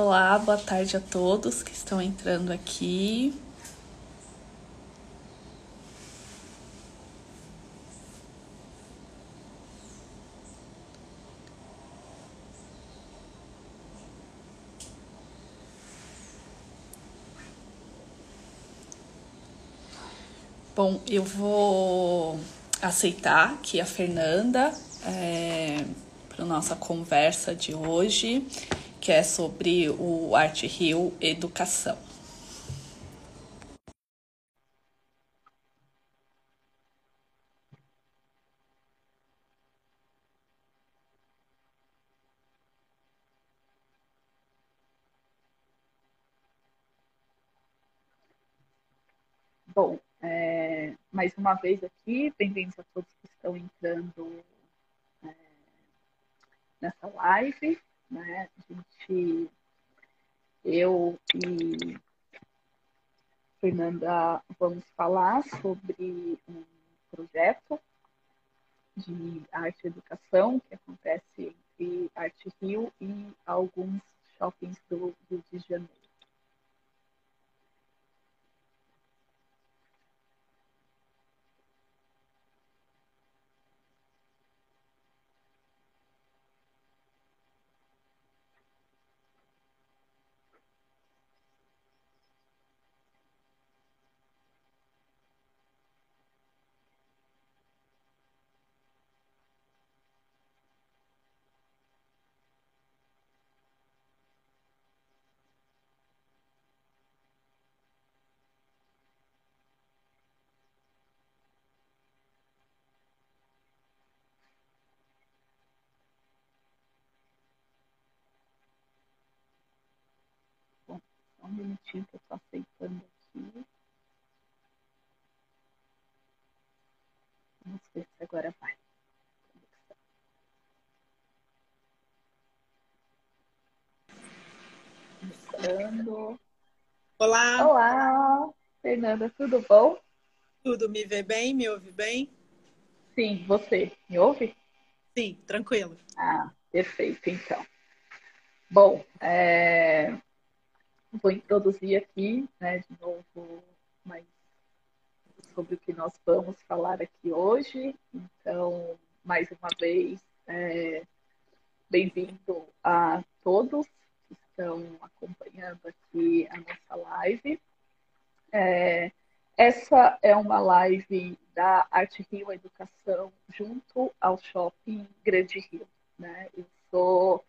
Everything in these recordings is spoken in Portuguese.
Olá, boa tarde a todos que estão entrando aqui. Bom, eu vou aceitar aqui a Fernanda é, para nossa conversa de hoje que é sobre o Art Rio Educação. Bom, é, mais uma vez aqui, bem-vindos a todos que estão entrando é, nessa live né? A gente, eu e Fernanda vamos falar sobre um projeto de arte e educação que acontece entre Arte Rio e alguns shoppings do Rio de Janeiro. um minutinho que eu estou aceitando aqui. Vamos ver se agora vai. Começando. Olá. Olá, Fernanda, tudo bom? Tudo, me vê bem? Me ouve bem? Sim, você me ouve? Sim, tranquilo. Ah, perfeito, então. Bom, é, vou introduzir aqui, né, de novo, mais sobre o que nós vamos falar aqui hoje. Então, mais uma vez, é, bem-vindo a todos que estão acompanhando aqui a nossa live. É, essa é uma live da Arte Rio Educação junto ao Shopping Grande Rio. Né? Eu sou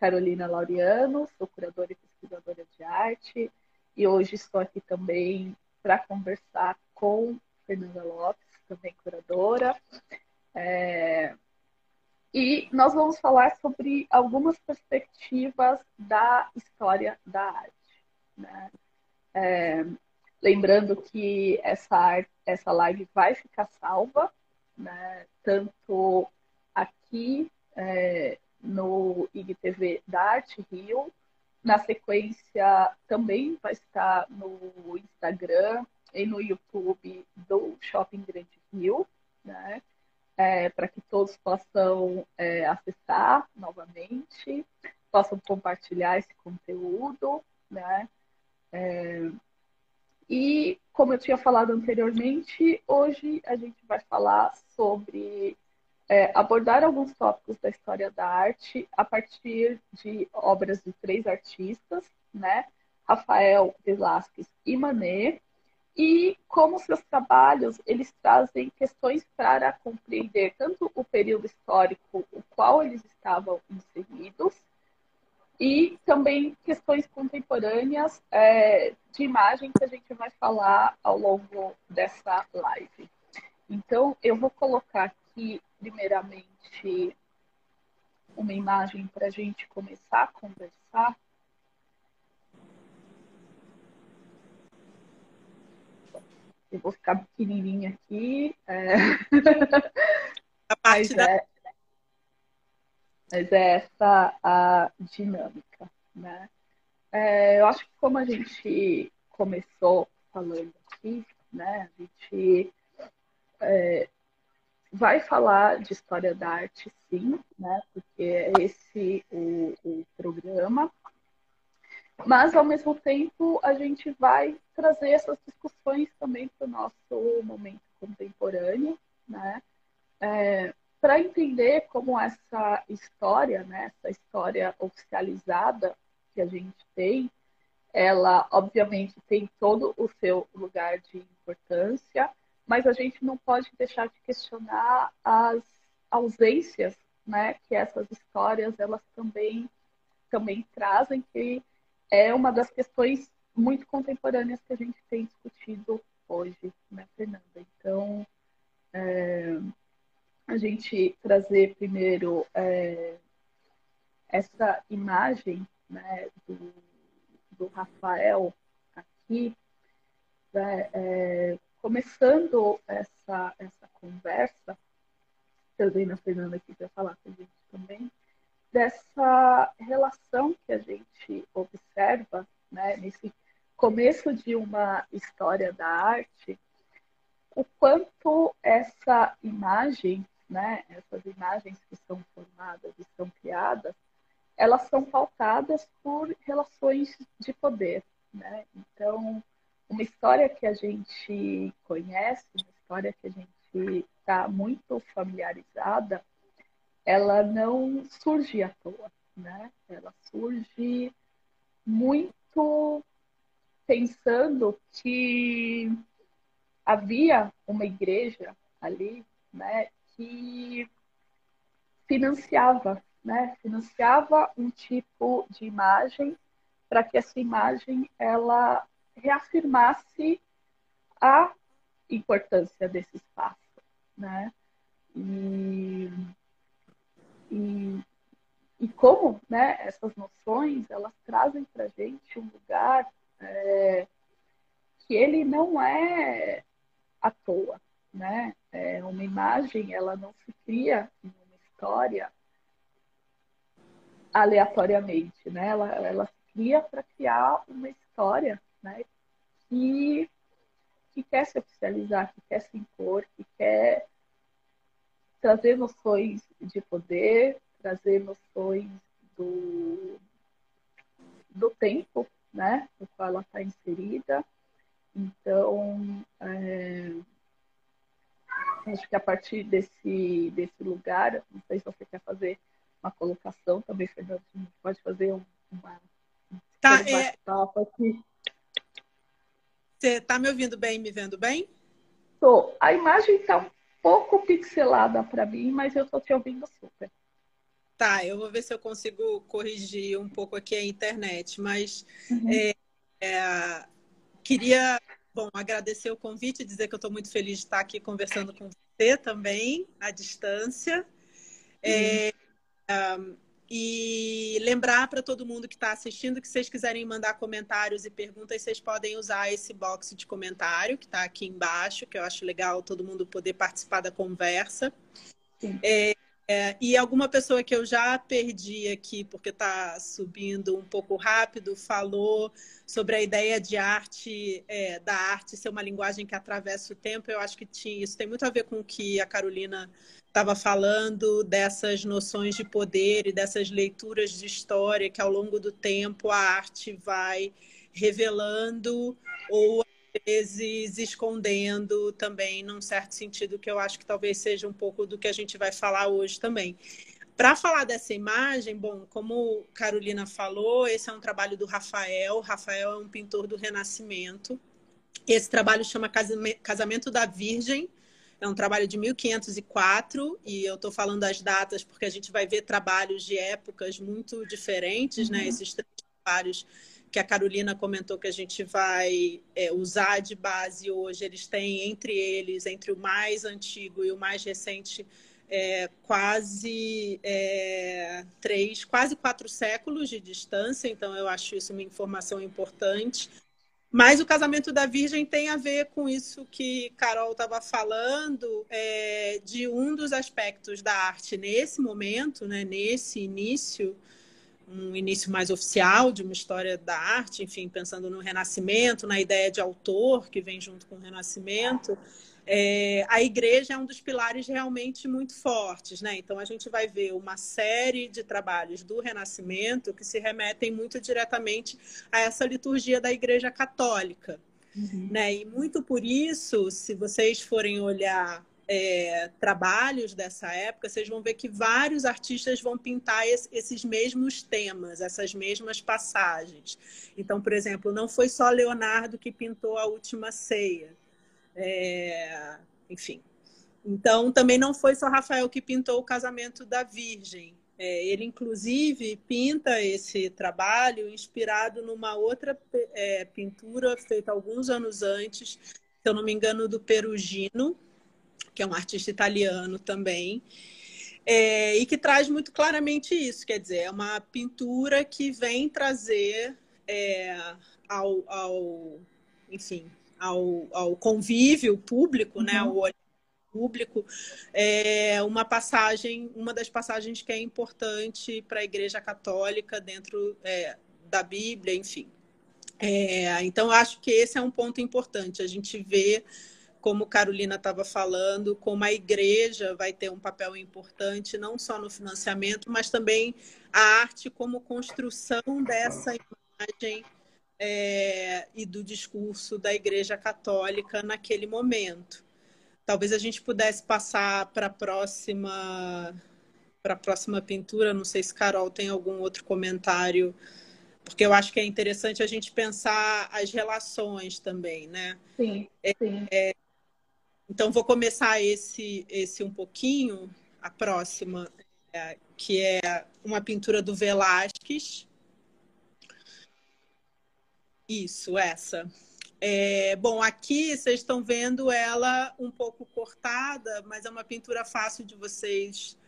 Carolina Laureano, sou curadora e pesquisadora de arte e hoje estou aqui também para conversar com Fernanda Lopes, também curadora. É... E nós vamos falar sobre algumas perspectivas da história da arte. Né? É... Lembrando que essa, essa live vai ficar salva, né? tanto aqui é, no IGTV da Arte Rio. Na sequência, também vai estar no Instagram e no YouTube do Shopping Grande Rio, né? É, para que todos possam é, acessar novamente, possam compartilhar esse conteúdo, né? É, e, como eu tinha falado anteriormente, hoje a gente vai falar sobre é, abordar alguns tópicos da história da arte a partir de obras de três artistas, né? Rafael, Velázquez e Manet, e como seus trabalhos eles trazem questões para compreender tanto o período histórico o qual eles estavam inseridos e também questões contemporâneas é, de imagem que a gente vai falar ao longo dessa live. Então, eu vou colocar aqui primeiramente, uma imagem para a gente começar a conversar. Eu vou ficar pequenininha aqui. É... A parte mas, da... é... mas é essa a dinâmica, né? É, eu acho que como a gente começou falando aqui, né? A gente é, vai falar de história da arte, sim, né? Porque é esse o, o programa. mas ao mesmo tempo a gente vai trazer essas discussões também para o nosso momento contemporâneo, né? É, para entender como essa história, né, essa história oficializada que a gente tem, ela obviamente tem todo o seu lugar de importância, mas a gente não pode deixar de questionar as ausências, né, que essas histórias elas também também trazem, que é uma das questões muito contemporâneas que a gente tem discutido hoje, né, Fernanda? Então, é, a gente trazer primeiro é, essa imagem né, do, do Rafael aqui, né, é, começando essa, essa conversa, também a Fernanda aqui para falar com a gente também, dessa relação que a gente observa né, nesse começo de uma história da arte, o quanto essa imagem, né, essas imagens que são formadas e são criadas, elas são pautadas por relações de poder. Né? Então, uma história que a gente conhece, uma história que a gente está muito familiarizada, ela não surge à toa, né? Ela surge muito pensando que havia uma igreja ali, né, que financiava, né, financiava um tipo de imagem para que essa imagem ela reafirmasse a importância desse espaço, né? E, e, e como, né, essas noções elas trazem para gente um lugar é, que ele não é à toa, né? É uma imagem, ela não se cria em uma história aleatoriamente, né? Ela, ela se cria para criar uma história, né? Que, que quer se oficializar, que quer se impor, que quer trazer noções de poder, trazer noções do, do tempo, né, no qual ela está inserida. Então, é, acho que a partir desse, desse lugar, não sei se você quer fazer uma colocação também, Fernando, a gente pode fazer um, uma, tá, é... aqui. Você está me ouvindo bem, me vendo bem? Tô. A imagem está um pouco pixelada para mim, mas eu estou te ouvindo super. Tá, eu vou ver se eu consigo corrigir um pouco aqui a internet, mas uhum. é, é, queria bom, agradecer o convite, dizer que eu estou muito feliz de estar aqui conversando com você também, à distância. É, uhum. E lembrar para todo mundo que está assistindo que se vocês quiserem mandar comentários e perguntas, vocês podem usar esse box de comentário que está aqui embaixo, que eu acho legal todo mundo poder participar da conversa. É, é, e alguma pessoa que eu já perdi aqui, porque está subindo um pouco rápido, falou sobre a ideia de arte, é, da arte ser uma linguagem que atravessa o tempo. Eu acho que tinha, isso tem muito a ver com o que a Carolina estava falando, dessas noções de poder e dessas leituras de história que ao longo do tempo a arte vai revelando ou vezes escondendo também, num certo sentido, que eu acho que talvez seja um pouco do que a gente vai falar hoje também. Para falar dessa imagem, bom, como Carolina falou, esse é um trabalho do Rafael. Rafael é um pintor do Renascimento. Esse trabalho chama Casamento da Virgem. É um trabalho de 1504 e eu estou falando as datas porque a gente vai ver trabalhos de épocas muito diferentes, né? uhum. né? Esses três trabalhos que a Carolina comentou que a gente vai é, usar de base hoje, eles têm entre eles, entre o mais antigo e o mais recente, é, quase é, três, quase quatro séculos de distância, então eu acho isso uma informação importante. Mas o casamento da Virgem tem a ver com isso que Carol estava falando, é, de um dos aspectos da arte nesse momento, né, nesse início, um início mais oficial de uma história da arte, enfim, pensando no Renascimento, na ideia de autor que vem junto com o Renascimento, é, a igreja é um dos pilares realmente muito fortes, né? Então a gente vai ver uma série de trabalhos do Renascimento que se remetem muito diretamente a essa liturgia da Igreja Católica, uhum. né? E muito por isso, se vocês forem olhar é, trabalhos dessa época, vocês vão ver que vários artistas vão pintar es, esses mesmos temas, essas mesmas passagens. Então, por exemplo, não foi só Leonardo que pintou a Última Ceia. É, enfim. Então, também não foi só Rafael que pintou o casamento da Virgem. É, ele, inclusive, pinta esse trabalho inspirado numa outra é, pintura feita alguns anos antes, se eu não me engano, do Perugino, que é um artista italiano também, é, e que traz muito claramente isso, quer dizer, é uma pintura que vem trazer é, ao, ao, enfim, ao, ao convívio público, né, uhum. né, ao olhar público, é uma passagem, uma das passagens que é importante para a Igreja Católica dentro é, da Bíblia, enfim. É, então, acho que esse é um ponto importante, a gente vê como Carolina estava falando, como a igreja vai ter um papel importante, não só no financiamento, mas também a arte como construção dessa imagem é, e do discurso da Igreja Católica naquele momento. Talvez a gente pudesse passar para a próxima para a próxima pintura. Não sei se Carol tem algum outro comentário, porque eu acho que é interessante a gente pensar as relações também, né? Sim. sim. É, é, então vou começar esse esse um pouquinho. A próxima, é, que é uma pintura do Velázquez isso, essa. É, bom, aqui vocês estão vendo ela um pouco cortada, mas é uma pintura fácil de vocês,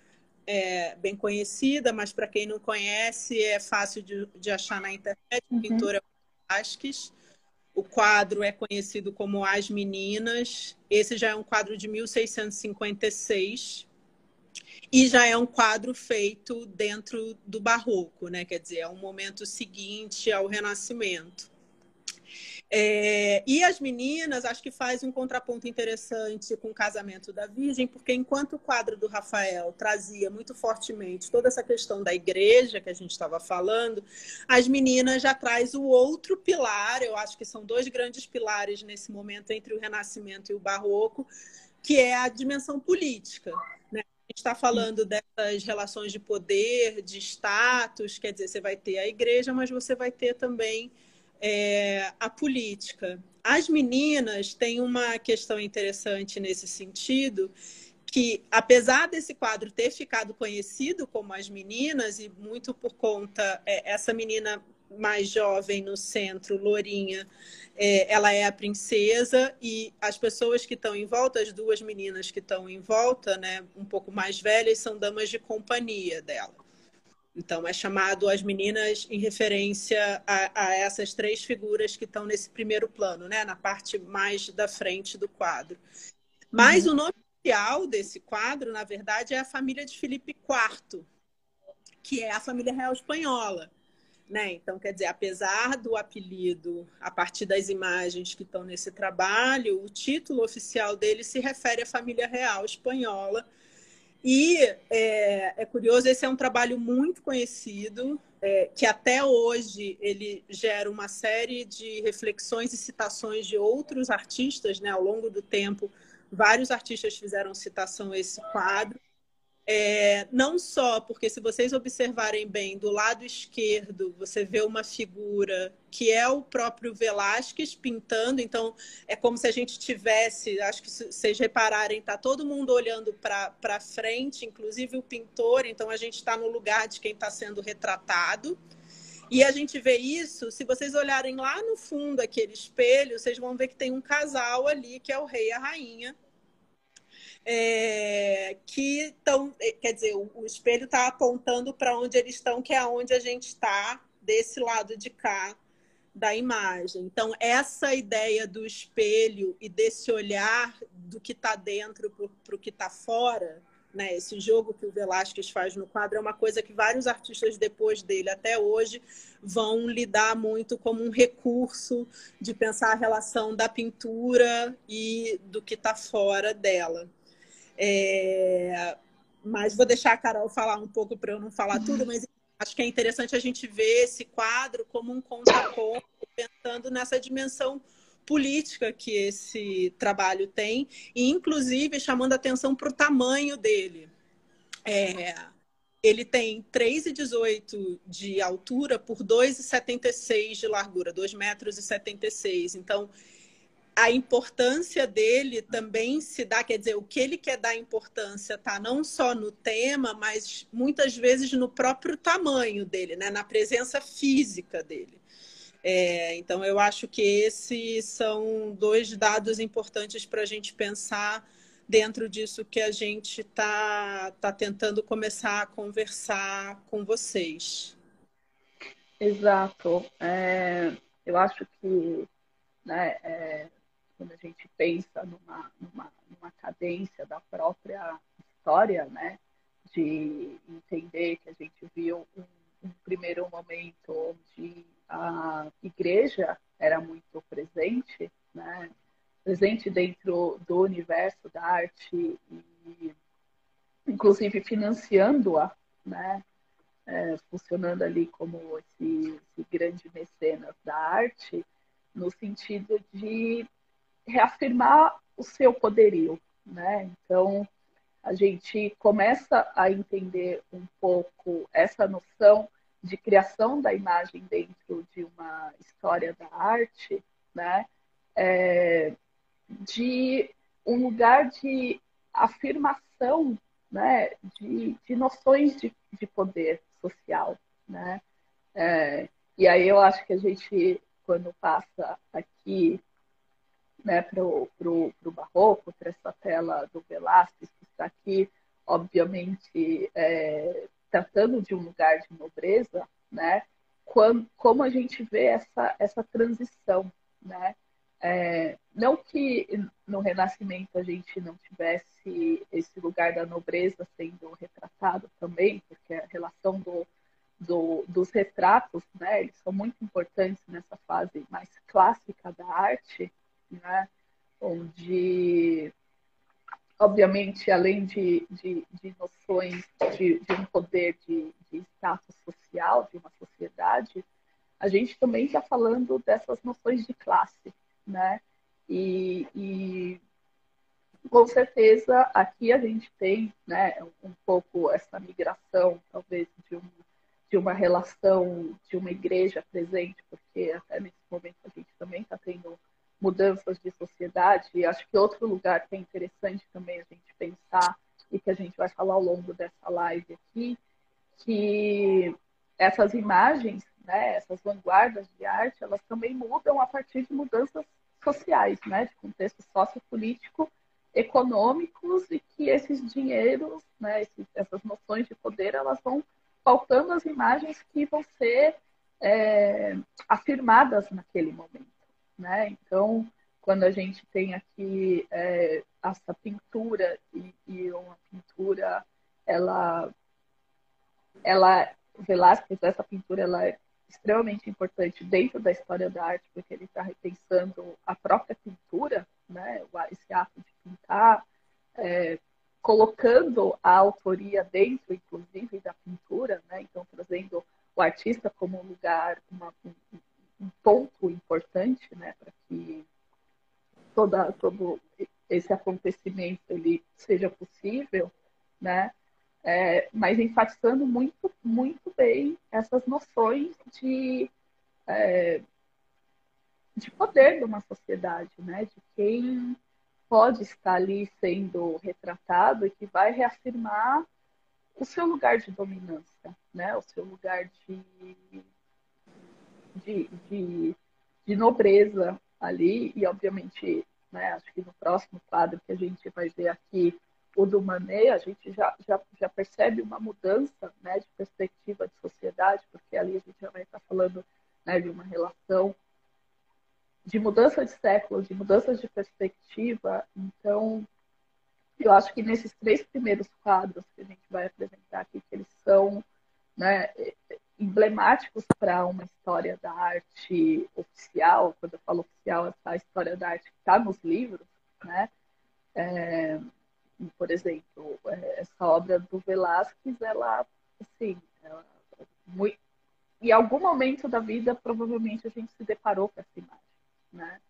é, bem conhecida, mas para quem não conhece, é fácil de, de achar na internet. Uhum. Pintora Vasques. O quadro é conhecido como As Meninas. Esse já é um quadro de 1656 e já é um quadro feito dentro do barroco, né? Quer dizer, é um momento seguinte ao Renascimento. É, e as meninas, acho que faz um contraponto interessante com o casamento da Virgem, porque enquanto o quadro do Rafael trazia muito fortemente toda essa questão da igreja que a gente estava falando, as meninas já traz o outro pilar, eu acho que são dois grandes pilares nesse momento entre o Renascimento e o Barroco, que é a dimensão política. Né? A gente está falando dessas relações de poder, de status, quer dizer, você vai ter a igreja, mas você vai ter também é, a política. As meninas têm uma questão interessante nesse sentido, que apesar desse quadro ter ficado conhecido como as meninas e muito por conta é, essa menina mais jovem no centro, Lourinha, é, ela é a princesa e as pessoas que estão em volta, as duas meninas que estão em volta, né, um pouco mais velhas, são damas de companhia dela. Então, é chamado As Meninas em referência a, a, essas três figuras que estão nesse primeiro plano, né? na parte mais da frente do quadro. Mas uhum. o nome oficial desse quadro, na verdade, é a família de Felipe IV, que é a família real espanhola. Né? Então, quer dizer, apesar do apelido, a partir das imagens que estão nesse trabalho, o título oficial dele se refere à família real espanhola e é, é, curioso, esse é um trabalho muito conhecido, é, que até hoje ele gera uma série de reflexões e citações de outros artistas, né? Ao longo do tempo, vários artistas fizeram citação a esse quadro. É, não só porque, se vocês observarem bem, do lado esquerdo você vê uma figura que é o próprio Velázquez pintando, então é como se a gente tivesse, acho que se vocês repararem, está todo mundo olhando para frente, inclusive o pintor, então a gente está no lugar de quem está sendo retratado. E a gente vê isso, se vocês olharem lá no fundo aquele espelho, vocês vão ver que tem um casal ali, que é o rei e a rainha é, que estão, é, quer dizer, o, espelho está apontando para onde eles estão, que é onde a gente está, desse lado de cá da imagem. Então, essa ideia do espelho e desse olhar do que está dentro para o que está fora, né? Esse jogo que o Velázquez faz no quadro é uma coisa que vários artistas depois dele até hoje vão lidar muito como um recurso de pensar a relação da pintura e do que está fora dela. É... Mas vou deixar a Carol falar um pouco para eu não falar tudo, mas acho que é interessante a gente ver esse quadro como um contraponto, pensando nessa dimensão política que esse trabalho tem, e inclusive chamando atenção para o tamanho dele. É, ele tem 3,18 de altura por 2,76 de largura, 2,76 metros. Então, a importância dele também se dá, quer dizer, o que ele quer dar importância tá não só no tema, mas muitas vezes no próprio tamanho dele, né? na presença física dele. É, então, eu acho que esses são dois dados importantes para a gente pensar dentro disso que a gente está tá tentando começar a conversar com vocês. Exato. É, eu acho que né, é, quando a gente pensa numa, numa, numa cadência da própria história, né, de entender que a gente viu um, um primeiro momento onde a igreja era muito presente, né? presente dentro do universo da arte e inclusive financiando-a, né? É, funcionando ali como esse, esse grande mecenas da arte, no sentido de reafirmar o seu poderio, né? Então a gente começa a entender um pouco essa noção de criação da imagem dentro de uma história da arte, né? É, de um lugar de afirmação, né? De, de noções de, de poder social, né? É, e aí eu acho que a gente, quando passa aqui né, para o barroco, para essa tela do Velázquez, que está aqui, obviamente, é, tratando de um lugar de nobreza, né? Quando, como a gente vê essa, essa transição, né? É, não que no Renascimento a gente não tivesse esse lugar da nobreza sendo retratado também, porque a relação do, do, dos retratos, né, eles são muito importantes nessa fase mais clássica da arte, né, onde obviamente, além de, de, de noções de, de, um poder de, de status social, de uma sociedade, a gente também está falando dessas noções de classe, né? E, e, com certeza aqui a gente tem, né, um pouco essa migração, talvez de, um, de uma relação de uma igreja presente, porque até nesse momento a gente também está tendo mudanças de sociedade. E acho que outro lugar que é interessante também a gente pensar e que a gente vai falar ao longo dessa live aqui, que essas imagens, né, essas vanguardas de arte, elas também mudam a partir de mudanças sociais, né, de contexto sociopolítico, econômicos e que esses dinheiros, né, esses, essas noções de poder, elas vão faltando as imagens que vão ser é, afirmadas naquele momento. Né? Então, quando a gente tem aqui é, essa pintura e, e, uma pintura, ela, ela, Velázquez, essa pintura, ela é extremamente importante dentro da história da arte, porque ele está repensando a própria pintura, né? esse ato de pintar, é, colocando a autoria dentro, inclusive, da pintura, né? então trazendo o artista como um lugar, uma, um ponto importante né, para que toda, todo esse acontecimento ele seja possível, né? É, mas enfatizando muito, muito bem essas noções de, é, de poder de uma sociedade, né? De quem pode estar ali sendo retratado e que vai reafirmar o seu lugar de dominância, né? O seu lugar de de, de, de nobreza ali, e obviamente, né, acho que no próximo quadro que a gente vai ver aqui, o do Manet, a gente já, já, já percebe uma mudança né, de perspectiva de sociedade, porque ali a gente já vai estar falando né, de uma relação de mudança de séculos, de mudanças de perspectiva. Então, eu acho que nesses três primeiros quadros que a gente vai apresentar aqui, que eles são né, emblemáticos para uma história da arte oficial, quando eu falo oficial, a história da arte que está nos livros, né? É, por exemplo, é, essa obra do Velázquez, ela, assim, ela, muito, em algum momento da vida, provavelmente a gente se deparou com essa imagem, né?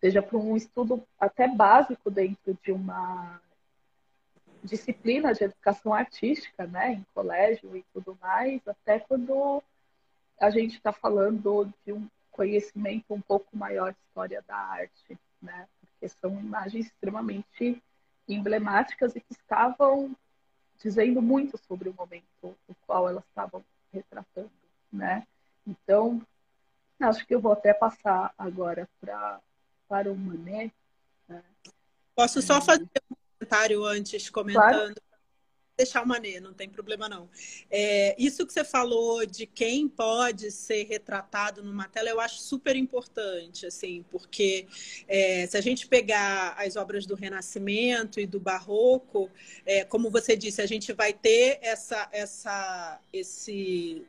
Seja para um estudo até básico dentro de uma disciplina de educação artística, né, em colégio e tudo mais, até quando a gente está falando de um conhecimento um pouco maior de história da arte, né, porque são imagens extremamente emblemáticas e que estavam dizendo muito sobre o momento no qual elas estavam retratando, né? Então, acho que eu vou até passar agora para para o Mané. Né? Posso só fazer comentário antes, comentando. Claro. Deixar o Manê, não tem problema não. É, isso que você falou de quem pode ser retratado numa tela, eu acho super importante, assim, porque é, se a gente pegar as obras do Renascimento e do Barroco, é, como você disse, a gente vai ter essa, essa, esse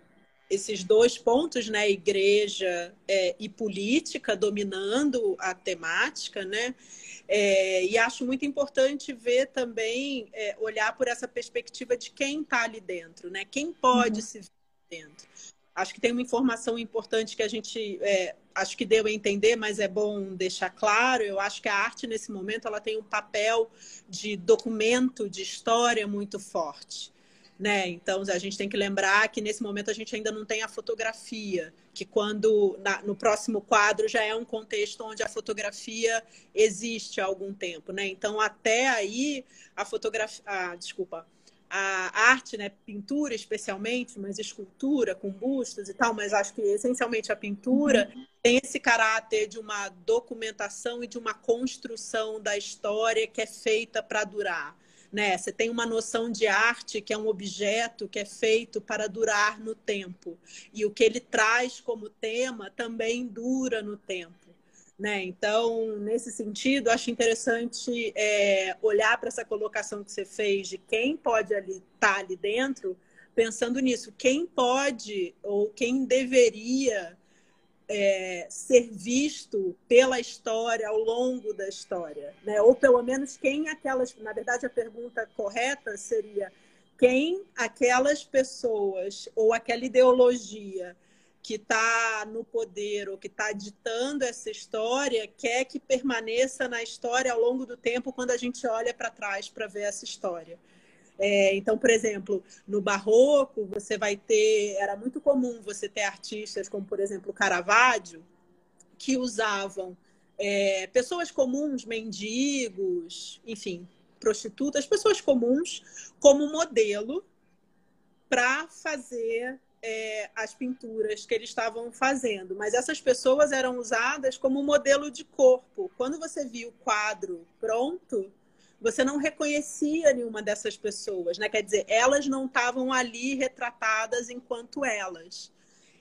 esses dois pontos, né, igreja é, e política dominando a temática, né? É, e acho muito importante ver também, é, olhar por essa perspectiva de quem está ali dentro, né? Quem pode uhum. se ver dentro. Acho que tem uma informação importante que a gente é, acho que deu a entender, mas é bom deixar claro. Eu acho que a arte nesse momento ela tem um papel de documento, de história muito forte. Né? Então a gente tem que lembrar que nesse momento a gente ainda não tem a fotografia, que quando na, no próximo quadro já é um contexto onde a fotografia existe há algum tempo, né? Então até aí a fotografia, ah, desculpa, a arte, né, pintura especialmente, mas escultura com bustos e tal, mas acho que essencialmente a pintura uhum. tem esse caráter de uma documentação e de uma construção da história que é feita para durar né? Você tem uma noção de arte que é um objeto que é feito para durar no tempo. E o que ele traz como tema também dura no tempo. Né? Então, nesse sentido, acho interessante é, olhar para essa colocação que você fez de quem pode estar tá ali dentro, pensando nisso, quem pode ou quem deveria é, ser visto pela história ao longo da história, né? Ou pelo menos quem aquelas, na verdade a pergunta correta seria quem aquelas pessoas ou aquela ideologia que está no poder ou que está ditando essa história quer que permaneça na história ao longo do tempo quando a gente olha para trás para ver essa história. É, então, por exemplo, no barroco, você vai ter. Era muito comum você ter artistas como, por exemplo, Caravaggio, que usavam é, pessoas comuns, mendigos, enfim, prostitutas, pessoas comuns, como modelo para fazer é, as pinturas que eles estavam fazendo. Mas essas pessoas eram usadas como modelo de corpo. Quando você viu o quadro pronto, você não reconhecia nenhuma dessas pessoas, né? Quer dizer, elas não estavam ali retratadas enquanto elas.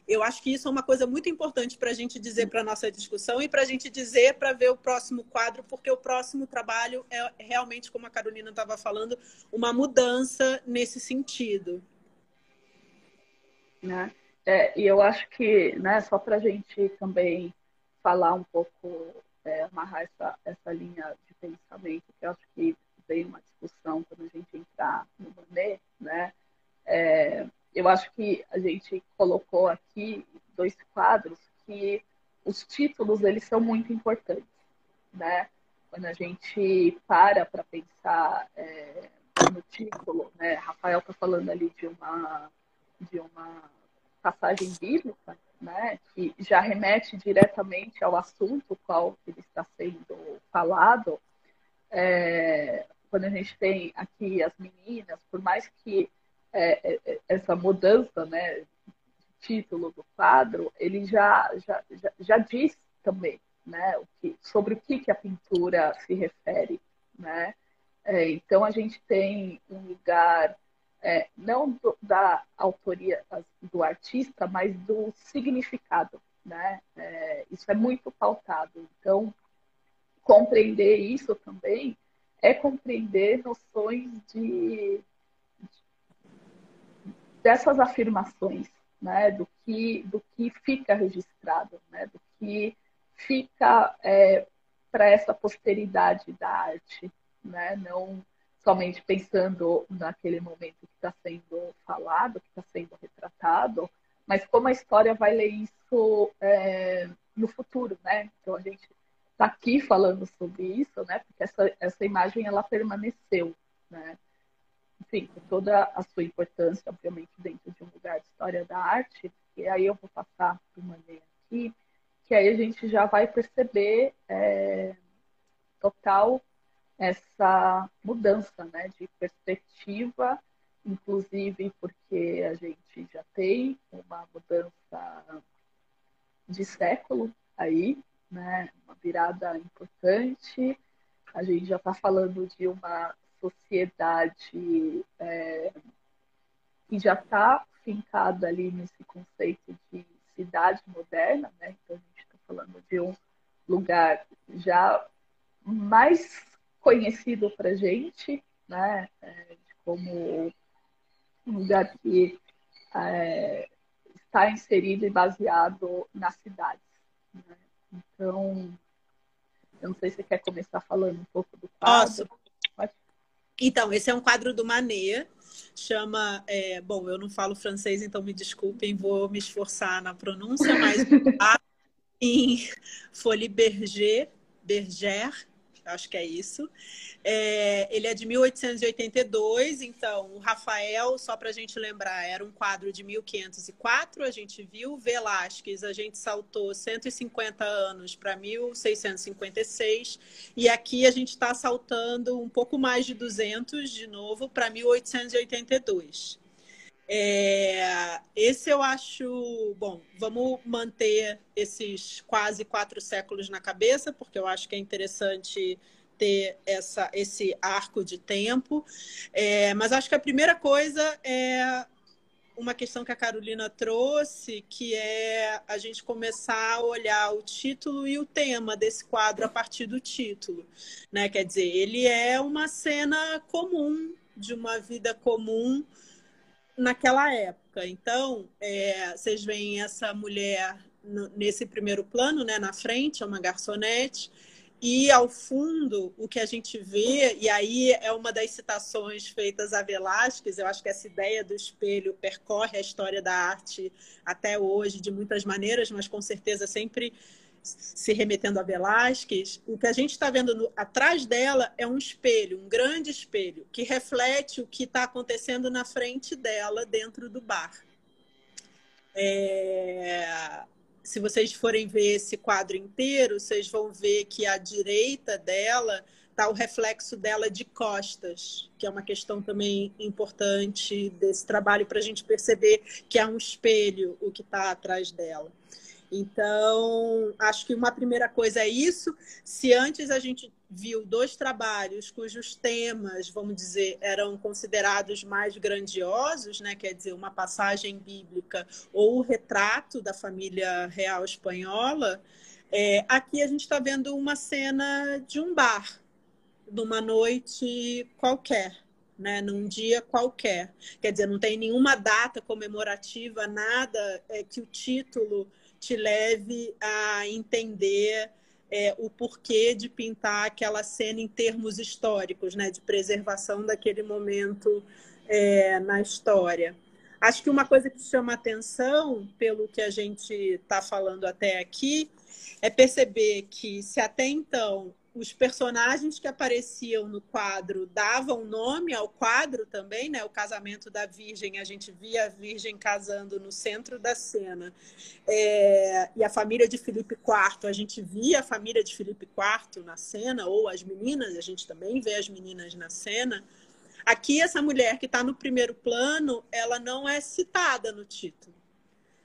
Eu acho que isso é uma coisa muito importante para a gente dizer para a nossa discussão e para a gente dizer para ver o próximo quadro, porque o próximo trabalho é realmente, como a Carolina estava falando, uma mudança nesse sentido. Né? É, e eu acho que, né, só para a gente também falar um pouco é, amarrar essa, essa linha de pensamento, que eu acho que veio uma discussão quando a gente entrar no Manet, né? É, eu acho que a gente colocou aqui dois quadros que os títulos eles são muito importantes, né? Quando a gente para para pensar é, no título, né? Rafael está falando ali de uma de uma passagem bíblica, né, que já remete diretamente ao assunto qual ele está sendo falado, é, quando a gente tem aqui as meninas, por mais que é, é, é essa mudança né, de título do quadro, ele já, já, já, já diz também né, o que, sobre o que, que a pintura se refere. Né? É, então, a gente tem um lugar é, não do, da autoria do artista, mas do significado. Né? É, isso é muito pautado. Então, compreender isso também é compreender noções de dessas afirmações, né, do que do que fica registrado, né, do que fica é, para essa posteridade da arte, né, não somente pensando naquele momento que está sendo falado, que está sendo retratado, mas como a história vai ler isso é, no futuro, né? Então a gente está aqui falando sobre isso, né? Porque essa, essa imagem ela permaneceu, né? Enfim, com toda a sua importância, obviamente, dentro de um lugar de história da arte, e aí eu vou passar para Mané aqui, que aí a gente já vai perceber é, total essa mudança né, de perspectiva, inclusive porque a gente já tem uma mudança de século aí, né, uma virada importante. A gente já está falando de uma sociedade é, que já está fincada ali nesse conceito de cidade moderna, né? Então a gente está falando de um lugar já mais conhecido para gente, né? É, como um lugar que é, está inserido e baseado nas cidades. Né? Então, eu não sei se você quer começar falando um pouco do quadro. Posso? Então, esse é um quadro do Manet, chama. É, bom, eu não falo francês, então me desculpem, vou me esforçar na pronúncia, mas em Folie Berger, Berger, acho que é isso. É, ele é de 1882, então o Rafael, só para a gente lembrar, era um quadro de 1504, a gente viu. Velázquez, a gente saltou 150 anos para 1656, e aqui a gente está saltando um pouco mais de 200 de novo para 1882. É, esse eu acho. Bom, vamos manter esses quase quatro séculos na cabeça, porque eu acho que é interessante ter essa, esse arco de tempo. É, mas acho que a primeira coisa é uma questão que a Carolina trouxe, que é a gente começar a olhar o título e o tema desse quadro a partir do título. Né? Quer dizer, ele é uma cena comum, de uma vida comum naquela época. Então, é, vocês veem essa mulher nesse primeiro plano, né, na frente, é uma garçonete, e ao fundo, o que a gente vê, e aí é uma das citações feitas a Velázquez, eu acho que essa ideia do espelho percorre a história da arte até hoje de muitas maneiras, mas com certeza sempre se remetendo a Velázquez, o que a gente está vendo no, atrás dela é um espelho, um grande espelho, que reflete o que está acontecendo na frente dela dentro do bar. É... Se vocês forem ver esse quadro inteiro, vocês vão ver que à direita dela está o reflexo dela de costas, que é uma questão também importante desse trabalho para a gente perceber que é um espelho o que está atrás dela. Então, acho que uma primeira coisa é isso. Se antes a gente viu dois trabalhos cujos temas, vamos dizer, eram considerados mais grandiosos, né? quer dizer, uma passagem bíblica ou o retrato da família real espanhola, é, aqui a gente está vendo uma cena de um bar, numa noite qualquer. Né, num dia qualquer. Quer dizer, não tem nenhuma data comemorativa, nada é, que o título te leve a entender é, o porquê de pintar aquela cena em termos históricos, né, de preservação daquele momento é, na história. Acho que uma coisa que chama atenção, pelo que a gente está falando até aqui, é perceber que se até então os personagens que apareciam no quadro davam nome ao quadro também, né? O casamento da Virgem, a gente via a Virgem casando no centro da cena. É... e a família de Felipe IV, a gente via a família de Felipe IV na cena, ou as meninas, a gente também vê as meninas na cena. Aqui, essa mulher que está no primeiro plano, ela não é citada no título.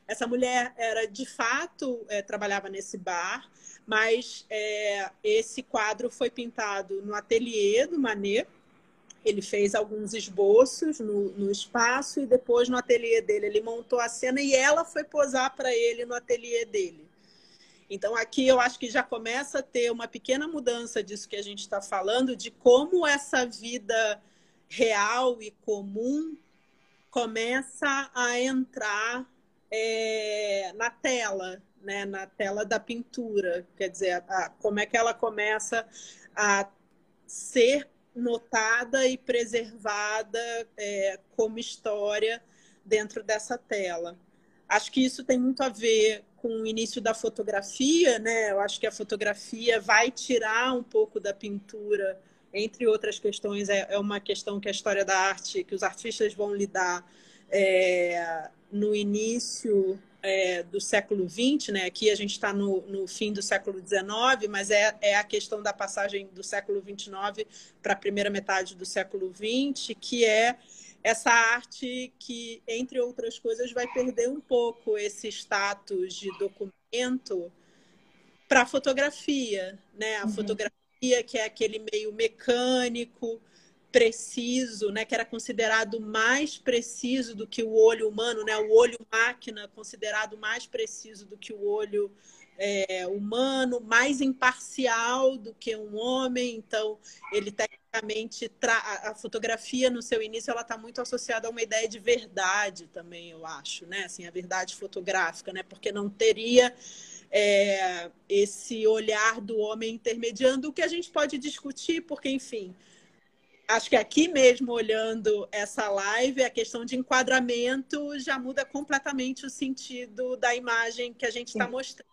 Essa mulher era, de fato, é, trabalhava nesse bar, mas é, esse quadro foi pintado no ateliê do Manet. Ele fez alguns esboços no, no espaço e depois no ateliê dele ele montou a cena e ela foi posar para ele no ateliê dele. Então, aqui eu acho que já começa a ter uma pequena mudança disso que a gente está falando, de como essa vida real e comum começa a entrar é, na tela, né? na tela da pintura. Quer dizer, a, como é que ela começa a ser notada e preservada é, como história dentro dessa tela. Acho que isso tem muito a ver com o início da fotografia, né? Eu acho que a fotografia vai tirar um pouco da pintura, entre outras questões, é, é uma questão que a história da arte, que os artistas vão lidar é, no início é, do século XX, né? Aqui a gente está no, no, fim do século XIX, mas é, é a questão da passagem do século XXIX para a primeira metade do século XX, que é essa arte que, entre outras coisas, vai perder um pouco esse status de documento para a fotografia, né? A uhum. fotografia que é aquele meio mecânico, preciso, né, que era considerado mais preciso do que o olho humano, né, o olho máquina considerado mais preciso do que o olho é, humano, mais imparcial do que um homem. Então, ele tecnicamente tra... a fotografia no seu início ela está muito associada a uma ideia de verdade também, eu acho, né, assim, a verdade fotográfica, né, porque não teria é, esse olhar do homem intermediando, o que a gente pode discutir, porque, enfim, acho que aqui mesmo, olhando essa live, a questão de enquadramento já muda completamente o sentido da imagem que a gente está mostrando.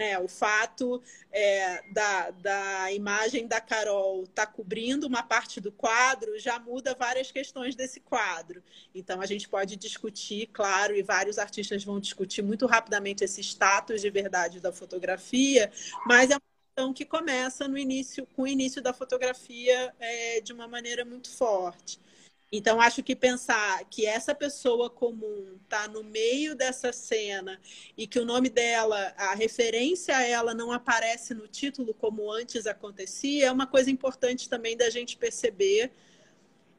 É, o fato é, da, da imagem da Carol estar tá cobrindo uma parte do quadro já muda várias questões desse quadro. Então, a gente pode discutir, claro, e vários artistas vão discutir muito rapidamente esse status de verdade da fotografia, mas é uma questão que começa no início, com o início da fotografia é, de uma maneira muito forte. Então, acho que pensar que essa pessoa comum está no meio dessa cena e que o nome dela, a referência a ela não aparece no título como antes acontecia, é uma coisa importante também da gente perceber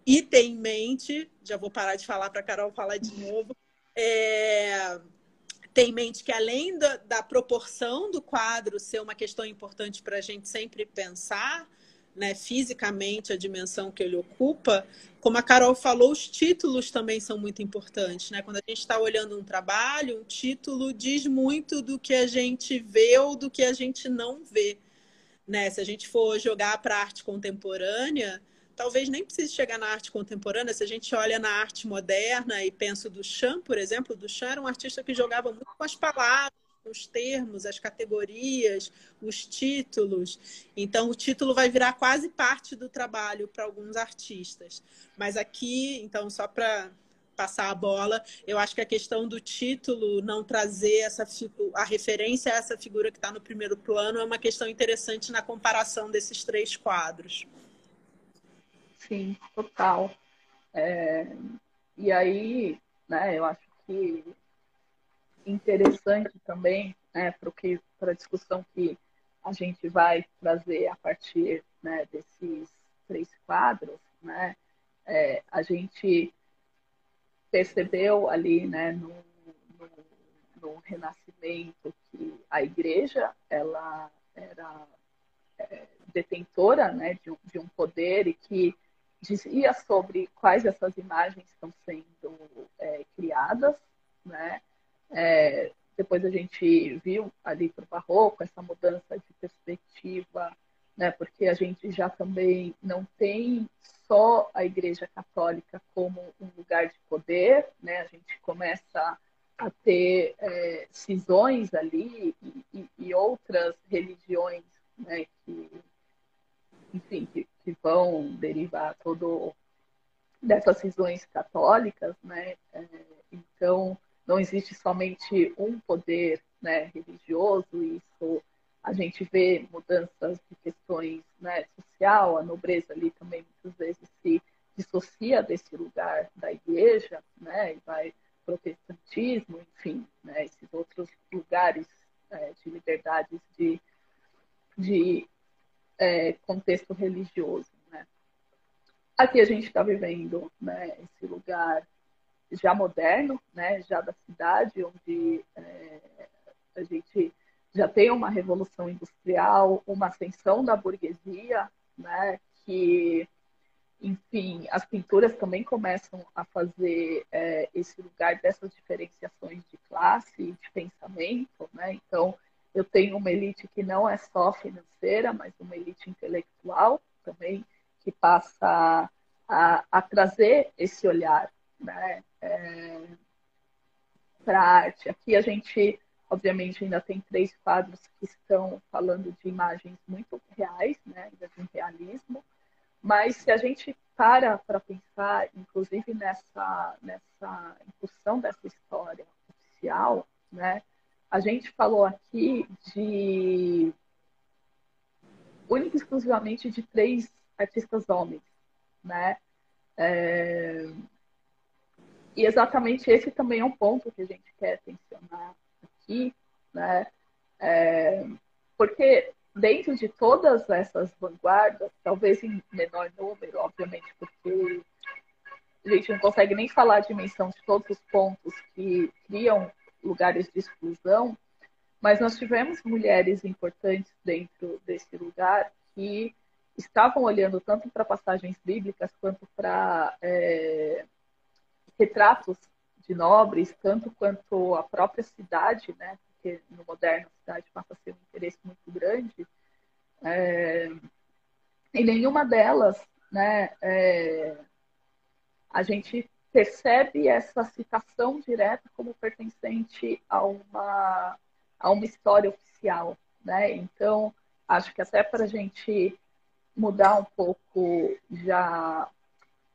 e ter em mente. Já vou parar de falar para Carol falar de novo. É, ter em mente que, além da, da proporção do quadro ser uma questão importante para a gente sempre pensar, né, fisicamente a dimensão que ele ocupa, como a Carol falou, os títulos também são muito importantes. Né? Quando a gente está olhando um trabalho, um título diz muito do que a gente vê ou do que a gente não vê. Né? Se a gente for jogar para arte contemporânea, talvez nem precise chegar na arte contemporânea. Se a gente olha na arte moderna e pensa do Duchamp, por exemplo, o Duchamp era um artista que jogava muito com as palavras, os termos, as categorias, os títulos. Então, o título vai virar quase parte do trabalho para alguns artistas. Mas aqui, então, só para passar a bola, eu acho que a questão do título não trazer essa a referência a essa figura que está no primeiro plano é uma questão interessante na comparação desses três quadros. Sim, total. É... E aí, né, eu acho que interessante também né, para a discussão que a gente vai trazer a partir né, desses três quadros, né, é, a gente percebeu ali né, no, no, no, Renascimento que a igreja ela era é, detentora né, de, de um poder e que dizia sobre quais essas imagens estão sendo é, criadas, né? É, depois a gente viu ali para o barroco essa mudança de perspectiva, né, porque a gente já também não tem só a Igreja Católica como um lugar de poder, né, a gente começa a ter é, cisões ali e, e, e outras religiões né, que, enfim, que, que, derivar todo dessas cisões católicas, né? É, então não existe somente um poder né, religioso, isso a gente vê mudanças de questões né, social, a nobreza ali também muitas vezes se dissocia desse lugar da igreja, né, e vai protestantismo, enfim, né, esses outros lugares é, de liberdades de, de é, contexto religioso. Aqui a gente está vivendo né, esse lugar já moderno, né, já da cidade, onde é, a gente já tem uma revolução industrial, uma ascensão da burguesia, né, que, enfim, as pinturas também começam a fazer é, esse lugar dessas diferenciações de classe e de pensamento, né? Então, eu tenho uma elite que não é só financeira, mas uma elite intelectual também, passa a, a trazer esse olhar né, é, para a arte. Aqui a gente, obviamente, ainda tem três quadros que estão falando de imagens muito reais, né, de um realismo, mas se a gente para para pensar, inclusive nessa, nessa incursão dessa história oficial, né, a gente falou aqui de única e exclusivamente de três artistas homens, né? É... E exatamente esse também é um ponto que a gente quer tensionar aqui, né? É... Porque dentro de todas essas vanguardas, talvez em menor número, obviamente, porque a gente não consegue nem falar a dimensão de todos os pontos que criam lugares de exclusão, mas nós tivemos mulheres importantes dentro desse lugar que estavam olhando tanto para passagens bíblicas quanto para é, retratos de nobres, tanto quanto a própria cidade, né? Porque no moderno a cidade passa a ser um interesse muito grande. É, e nenhuma delas, né? É, a gente percebe essa citação direta como pertencente a uma a uma história oficial, né? Então acho que até para a gente mudar um pouco já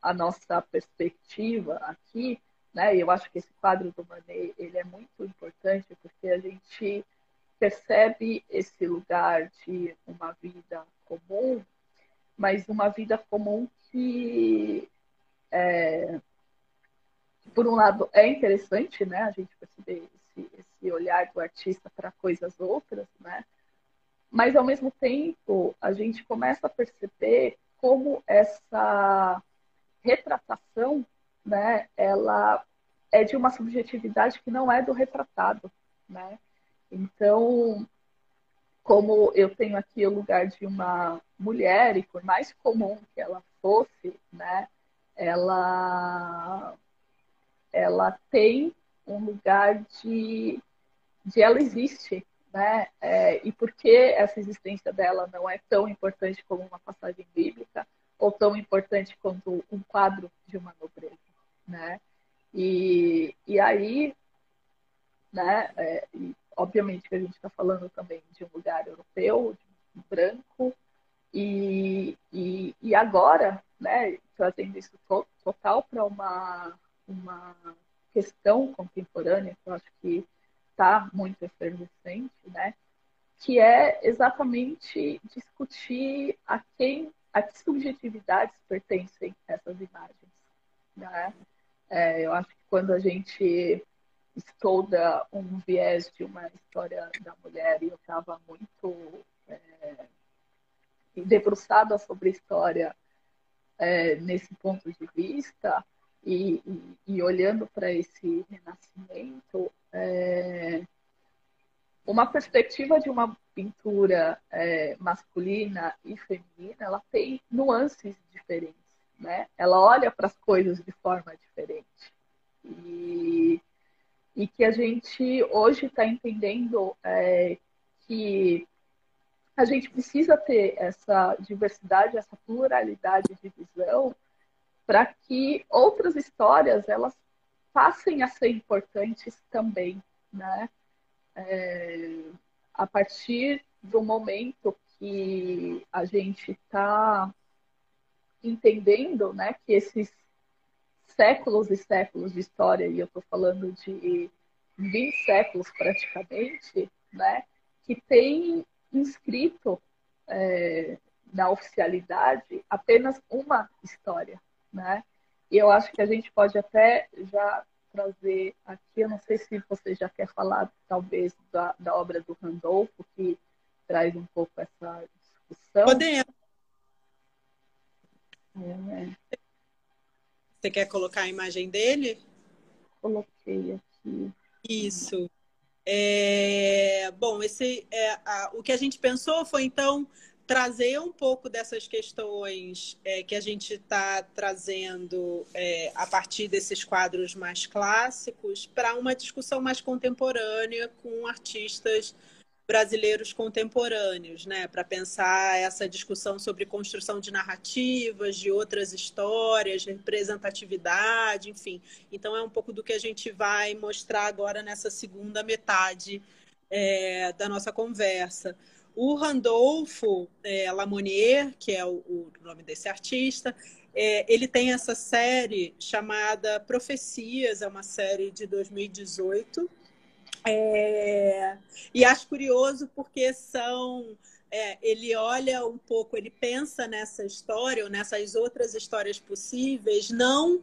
a nossa perspectiva aqui, né? Eu acho que esse quadro do Manet ele é muito importante porque a gente percebe esse lugar de uma vida comum, mas uma vida comum que é, por um lado é interessante, né? A gente perceber esse, esse olhar do artista para coisas outras, né? Mas, ao mesmo tempo, a gente começa a perceber como essa retratação, né, ela é de uma subjetividade que não é do retratado, né? Então, como eu tenho aqui o lugar de uma mulher, e por mais comum que ela fosse, né, ela, ela tem um lugar de, de ela existe, né? É, e por que essa existência dela não é tão importante como uma passagem bíblica ou tão importante quanto um quadro de uma nobreza, né? E, e aí, né? É, e obviamente que a gente está falando também de um lugar europeu, um branco, e, e, e agora, né? Trazendo isso to, total para uma uma questão contemporânea, que eu acho que está muito efervescente, né? que é exatamente discutir a quem, a que subjetividades pertencem essas imagens. Né? É, eu acho que quando a gente estuda um viés de uma história da mulher, e eu estava muito é, debruçada sobre a história é, nesse ponto de vista, e, e, e olhando para esse renascimento, é, uma perspectiva de uma pintura é, masculina e feminina, ela tem nuances diferentes, né? Ela olha para as coisas de forma diferente. E, e que a gente hoje está entendendo é, que a gente precisa ter essa diversidade, essa pluralidade de visão para que outras histórias elas passem a ser importantes também, né? É, a partir do momento que a gente está entendendo, né, que esses séculos e séculos de história, e eu estou falando de 20 séculos praticamente, né, que tem inscrito é, na oficialidade apenas uma história, né? E eu acho que a gente pode até já trazer aqui, eu não sei se você já quer falar, talvez, da, da obra do Randolfo, que traz um pouco essa discussão. Podemos. É. Você quer colocar a imagem dele? Coloquei aqui. Isso. É, bom, esse, é, a, o que a gente pensou foi então trazer um pouco dessas questões é, que a gente está trazendo é, a partir desses quadros mais clássicos para uma discussão mais contemporânea com artistas brasileiros contemporâneos, né, para pensar essa discussão sobre construção de narrativas, de outras histórias, representatividade, enfim. Então é um pouco do que a gente vai mostrar agora nessa segunda metade é, da nossa conversa. O Randolfo é, Lamonier, que é o, o, nome desse artista, é, ele tem essa série chamada Profecias, é uma série de 2018 é, e acho curioso porque são. É, ele olha um pouco, ele pensa nessa história ou nessas outras histórias possíveis, não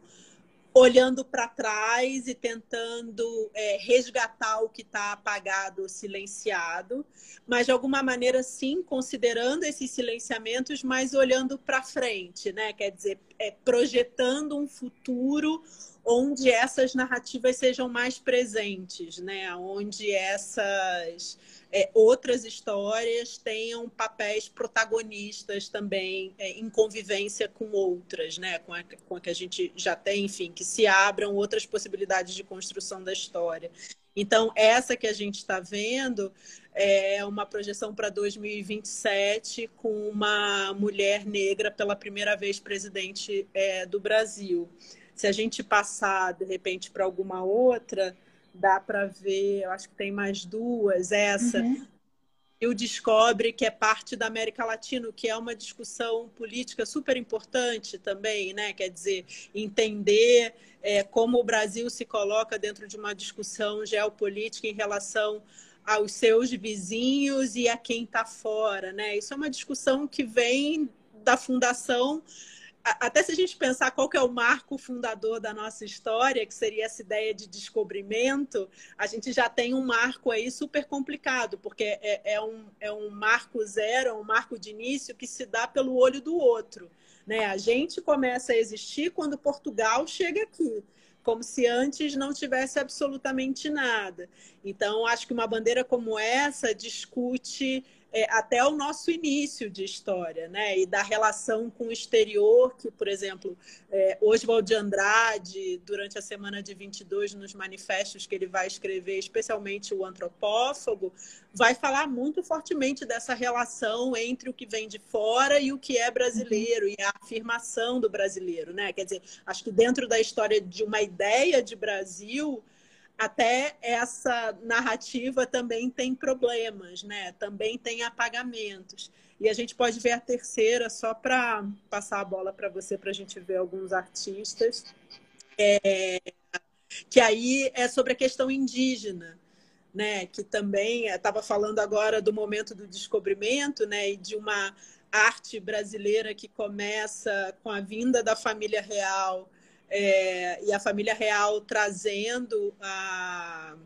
olhando para trás e tentando é, resgatar o que está apagado silenciado, mas de alguma maneira sim considerando esses silenciamentos, mas olhando para frente, né? Quer dizer, é, projetando um futuro onde essas narrativas sejam mais presentes, né? Onde essas é, outras histórias tenham papéis protagonistas também é, em convivência com outras, né? Com a, com a que a gente já tem, enfim, que se abram outras possibilidades de construção da história. Então, essa que a gente está vendo é uma projeção para 2027 com uma mulher negra pela primeira vez presidente é, do Brasil. Se a gente passar, de repente, para alguma outra, dá para ver, eu acho que tem mais duas, essa. Uhum. E o Descobre, que é parte da América Latina, que é uma discussão política super importante também, né? Quer dizer, entender é, como o Brasil se coloca dentro de uma discussão geopolítica em relação aos seus vizinhos e a quem está fora, né? Isso é uma discussão que vem da fundação até se a gente pensar qual que é o marco fundador da nossa história, que seria essa ideia de descobrimento, a gente já tem um marco aí super complicado, porque é, é um, é um marco zero, um marco de início que se dá pelo olho do outro. Né? A gente começa a existir quando Portugal chega aqui como se antes não tivesse absolutamente nada. Então, acho que uma bandeira como essa discute é, até o nosso início de história, né? E da relação com o exterior, que, por exemplo, é, Oswald de Andrade, durante a semana de 22, nos manifestos que ele vai escrever, especialmente o antropófago, vai falar muito fortemente dessa relação entre o que vem de fora e o que é brasileiro, e a afirmação do brasileiro, né? Quer dizer, acho que dentro da história de uma ideia de Brasil, até essa narrativa também tem problemas, né? Também tem apagamentos. E a gente pode ver a terceira, só para passar a bola para você, para a gente ver alguns artistas, é, que aí é sobre a questão indígena, né? Que também estava falando agora do momento do descobrimento, né? E de uma arte brasileira que começa com a vinda da família real é, e a família real trazendo a,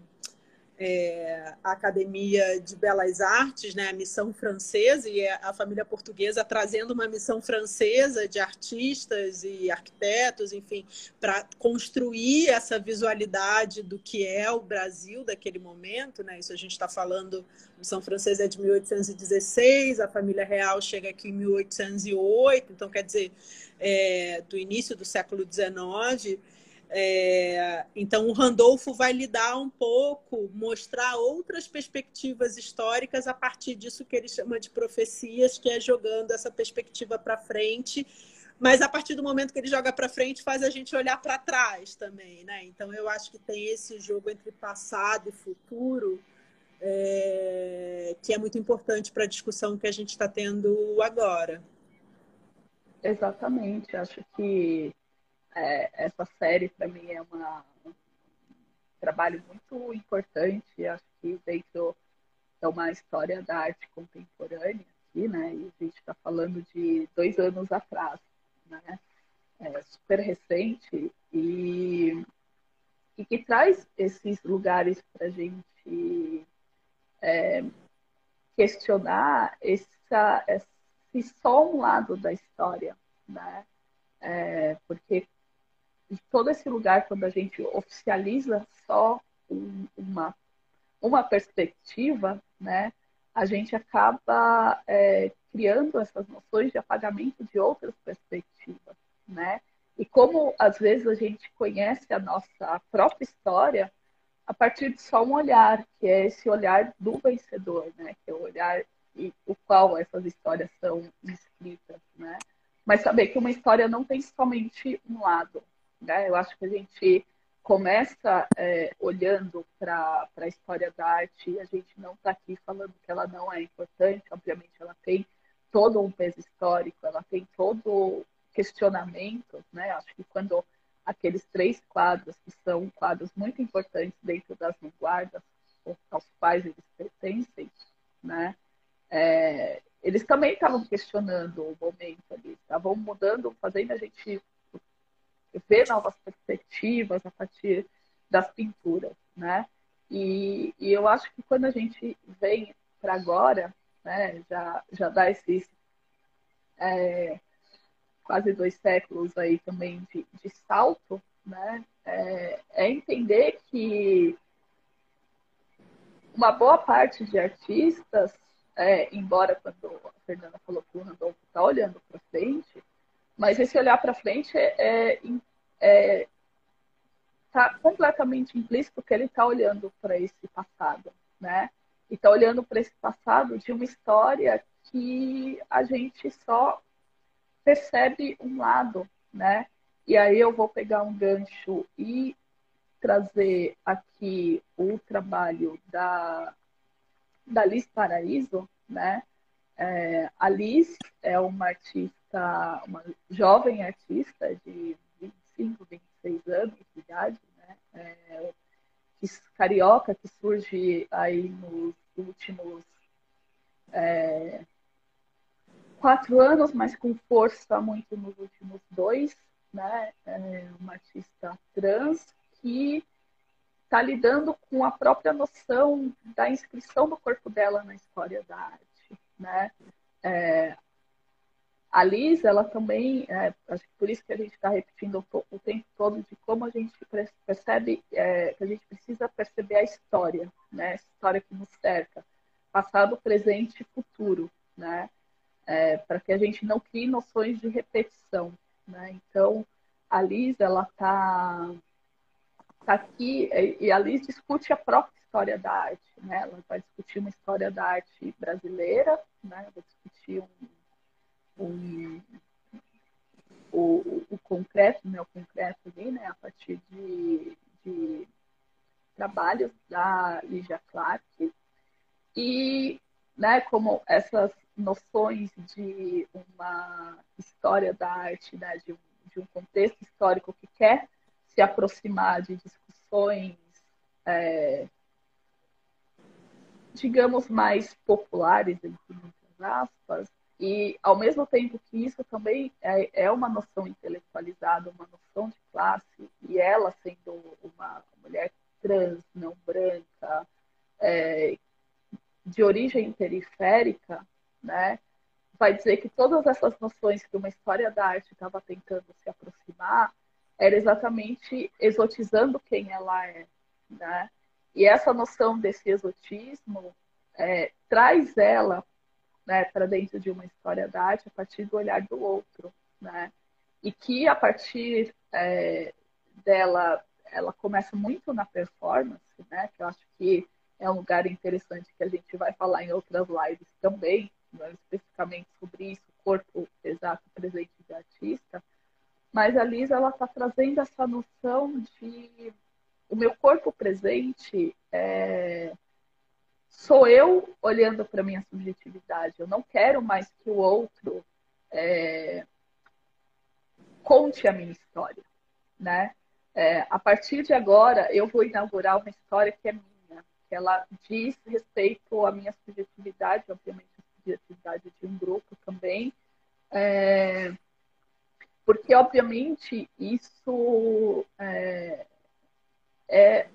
é, a Academia de Belas Artes, né, a missão francesa, e a família portuguesa trazendo uma missão francesa de artistas e arquitetos, enfim, para construir essa visualidade do que é o Brasil daquele momento. Né? Isso a gente está falando, a missão francesa é de 1816, a família real chega aqui em 1808, então quer dizer é, do início do século XIX. É, então, o Randolfo vai lidar um pouco, mostrar outras perspectivas históricas a partir disso que ele chama de profecias, que é jogando essa perspectiva para frente, mas a partir do momento que ele joga para frente, faz a gente olhar para trás também. Né? Então, eu acho que tem esse jogo entre passado e futuro. É, que é muito importante para a discussão que a gente está tendo agora. Exatamente, acho que é, essa série para mim é uma, um trabalho muito importante, acho que dentro é uma história da arte contemporânea aqui, né? E a gente está falando de dois anos atrás, né? É super recente e, e que traz esses lugares para a gente é, questionar essa, essa e só um lado da história, né? É, porque todo esse lugar, quando a gente oficializa só um, uma, uma perspectiva, né, a gente acaba é, criando essas noções de apagamento de outras perspectivas, né? E como às vezes a gente conhece a nossa própria história a partir de só um olhar, que é esse olhar do vencedor, né? Que é o olhar e o qual essas histórias são escritas, né? Mas saber que uma história não tem somente um lado, né? Eu acho que a gente começa é, olhando para a história da arte e a gente não está aqui falando que ela não é importante, obviamente ela tem todo um peso histórico, ela tem todo questionamento, né? Acho que quando aqueles três quadros, que são quadros muito importantes dentro das vanguardas, aos quais eles pertencem, né? É, eles também estavam questionando o momento ali, estavam mudando, fazendo a gente ver novas perspectivas a partir das pinturas, né? E, e eu acho que quando a gente vem para agora, né, já, já dá esses é, quase dois séculos aí também de, de salto, né, é, é entender que uma boa parte de artistas, é, embora quando a Fernanda falou que o Randolph está olhando para frente, mas esse olhar para frente é, é, é tá completamente implícito que ele está olhando para esse passado, né? E está olhando para esse passado de uma história que a gente só percebe um lado, né? E aí eu vou pegar um gancho e trazer aqui o trabalho da, da Liz Paraíso, né? É, a Liz é uma artista, uma jovem artista de 25, 26 anos de idade, né? É, carioca que surge aí nos últimos é, quatro anos, mas com força muito nos últimos dois, né? É uma artista trans que está lidando com a própria noção da inscrição do corpo dela na história da arte, né? É, a Liz, ela também, é, por isso que a gente está repetindo o, tempo todo de como a gente percebe, é, que a gente precisa perceber a história, né? A história que nos cerca, passado, presente e futuro, né? É, para que a gente não crie noções de repetição, né? Então, a Liz, ela está tá aqui e a Liz discute a própria história da arte, né? Ela vai discutir uma história da arte brasileira, né? Vai discutir um um, o, o concreto, né, o concreto ali, né, a partir de, de trabalhos da Lígia Clark. E, né, como essas noções de uma história da arte, né, de, um, de um contexto histórico que quer se aproximar de discussões, é, digamos, mais populares, entre muitas aspas, e, ao mesmo tempo que isso também é, é uma noção intelectualizada, uma noção de classe, e ela sendo uma mulher trans, não branca, é, de origem periférica, né, vai dizer que todas essas noções que uma história da arte estava tentando se aproximar era exatamente exotizando quem ela é, né? E essa noção desse exotismo é, traz ela né, para dentro de uma história da arte a partir do olhar do outro, né? E que a partir é, dela, ela começa muito na performance, né? Que eu acho que é um lugar interessante que a gente vai falar em outras lives também, né, especificamente sobre isso, corpo exato presente de artista. Mas a Lisa ela está trazendo essa noção de o meu corpo presente é, sou eu olhando para minha subjetividade. Eu não quero mais que o outro é, conte a minha história, né? É, a partir de agora, eu vou inaugurar uma história que é minha, que ela diz respeito à minha subjetividade, obviamente a subjetividade de um grupo também, é, porque obviamente isso é, é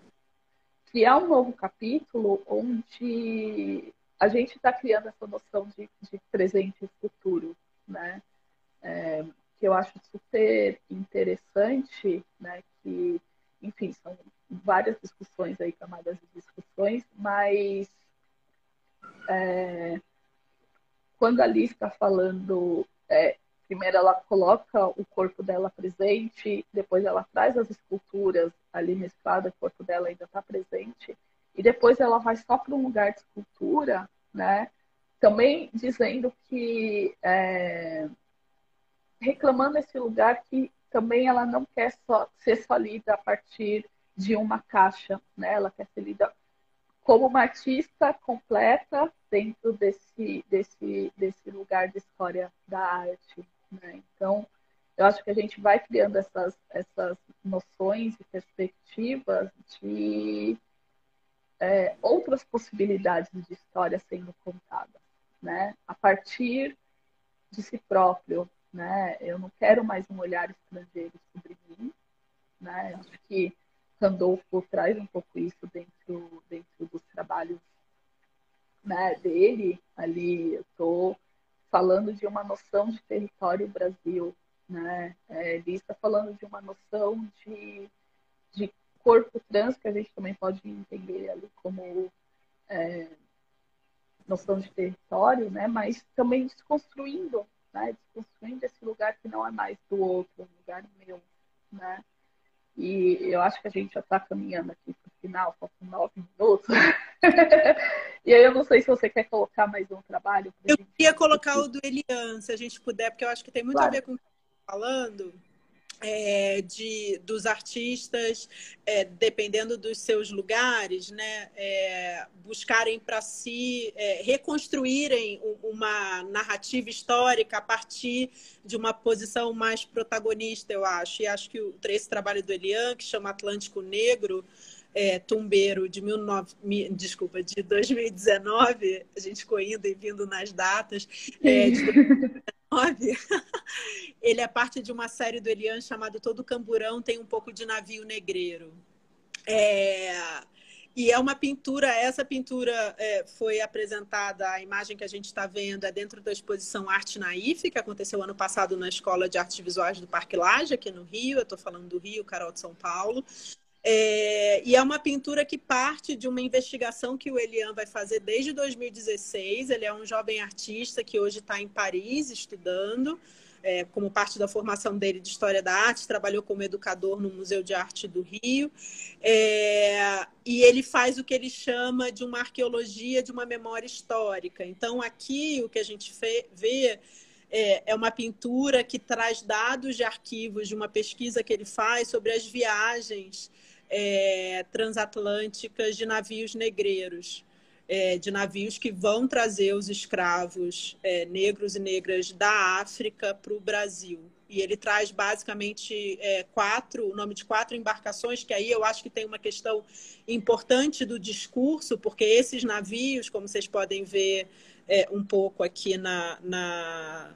criar um novo capítulo onde a gente está criando essa noção de, de, presente e futuro, né? É, que eu acho super interessante, né? Que, enfim, são várias discussões aí, camadas de discussões, mas é, quando a Liz está falando, é, primeiro ela coloca o corpo dela presente, depois ela traz as esculturas ali mesclada, o corpo dela ainda está presente, e depois ela vai só para um lugar de escultura, né? Também dizendo que é, reclamando esse lugar que também ela não quer só ser só lida a partir de uma caixa, né? Ela quer ser lida como uma artista completa dentro desse, desse, desse lugar de história da arte. Né? Então, eu acho que a gente vai criando essas, essas noções e perspectivas de é, outras possibilidades de história sendo contadas, né? A partir de si próprio, né? Eu não quero mais um olhar estrangeiro sobre mim, né? Acho que Randolfo traz um pouco isso dentro, dentro dos trabalhos né, dele. Ali eu estou falando de uma noção de território Brasil, né? É, ele está falando de uma noção de, de corpo trans, que a gente também pode entender ali como é, noção de território, né? Mas também desconstruindo, né? Desconstruindo esse lugar que não é mais do outro, é um lugar meu, né? E eu acho que a gente já está caminhando aqui para o final, faltam nove minutos. e aí eu não sei se você quer colocar mais um trabalho. Eu queria colocar o do Elian, se a gente puder, porque eu acho que tem muito claro. a ver com o que falando é, de, dos artistas, é, dependendo dos seus lugares, né, é, buscarem para si, é, reconstruírem uma narrativa histórica a partir de uma posição mais protagonista, eu acho. E acho que o, esse trabalho do Elian, que chama Atlântico Negro, é, Tumbeiro de 19, desculpa, de 2019, a gente ficou indo e vindo nas datas, é, de 2019, ele é parte de uma série do Elian chamado Todo Camburão tem um pouco de navio negreiro. É... E é uma pintura, essa pintura é, foi apresentada, a imagem que a gente está vendo é dentro da exposição Arte na IFE, que aconteceu ano passado na Escola de Artes Visuais do Parque Laje, aqui no Rio. Eu estou falando do Rio, Carol de São Paulo. É, e é uma pintura que parte de uma investigação que o Elian vai fazer desde 2016. Ele é um jovem artista que hoje está em Paris estudando, é, como parte da formação dele de História da Arte, trabalhou como educador no Museu de Arte do Rio. É, e ele faz o que ele chama de uma arqueologia de uma memória histórica. Então, aqui o que a gente vê é, é uma pintura que traz dados de arquivos de uma pesquisa que ele faz sobre as viagens é, transatlânticas de navios negreiros, é, de navios que vão trazer os escravos é, negros e negras da África para o Brasil. E ele traz basicamente é, quatro, o nome de quatro embarcações, que aí eu acho que tem uma questão importante do discurso, porque esses navios, como vocês podem ver é, um pouco aqui na, na,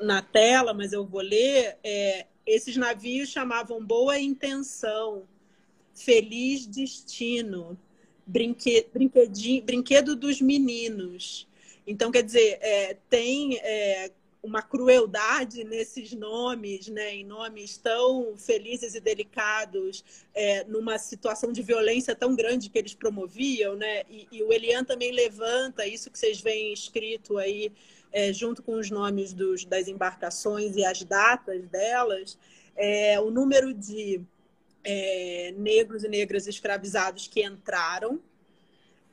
na tela, mas eu vou ler, é, esses navios chamavam Boa Intenção, Feliz Destino, brinque, Brinquedo dos Meninos. Então, quer dizer, é, tem é, uma crueldade nesses nomes, né, em nomes tão felizes e delicados, é, numa situação de violência tão grande que eles promoviam, né? E, e o Elian também levanta isso que vocês veem escrito aí, é, junto com os nomes dos, das embarcações e as datas delas, é, o número de é, negros e negras escravizados que entraram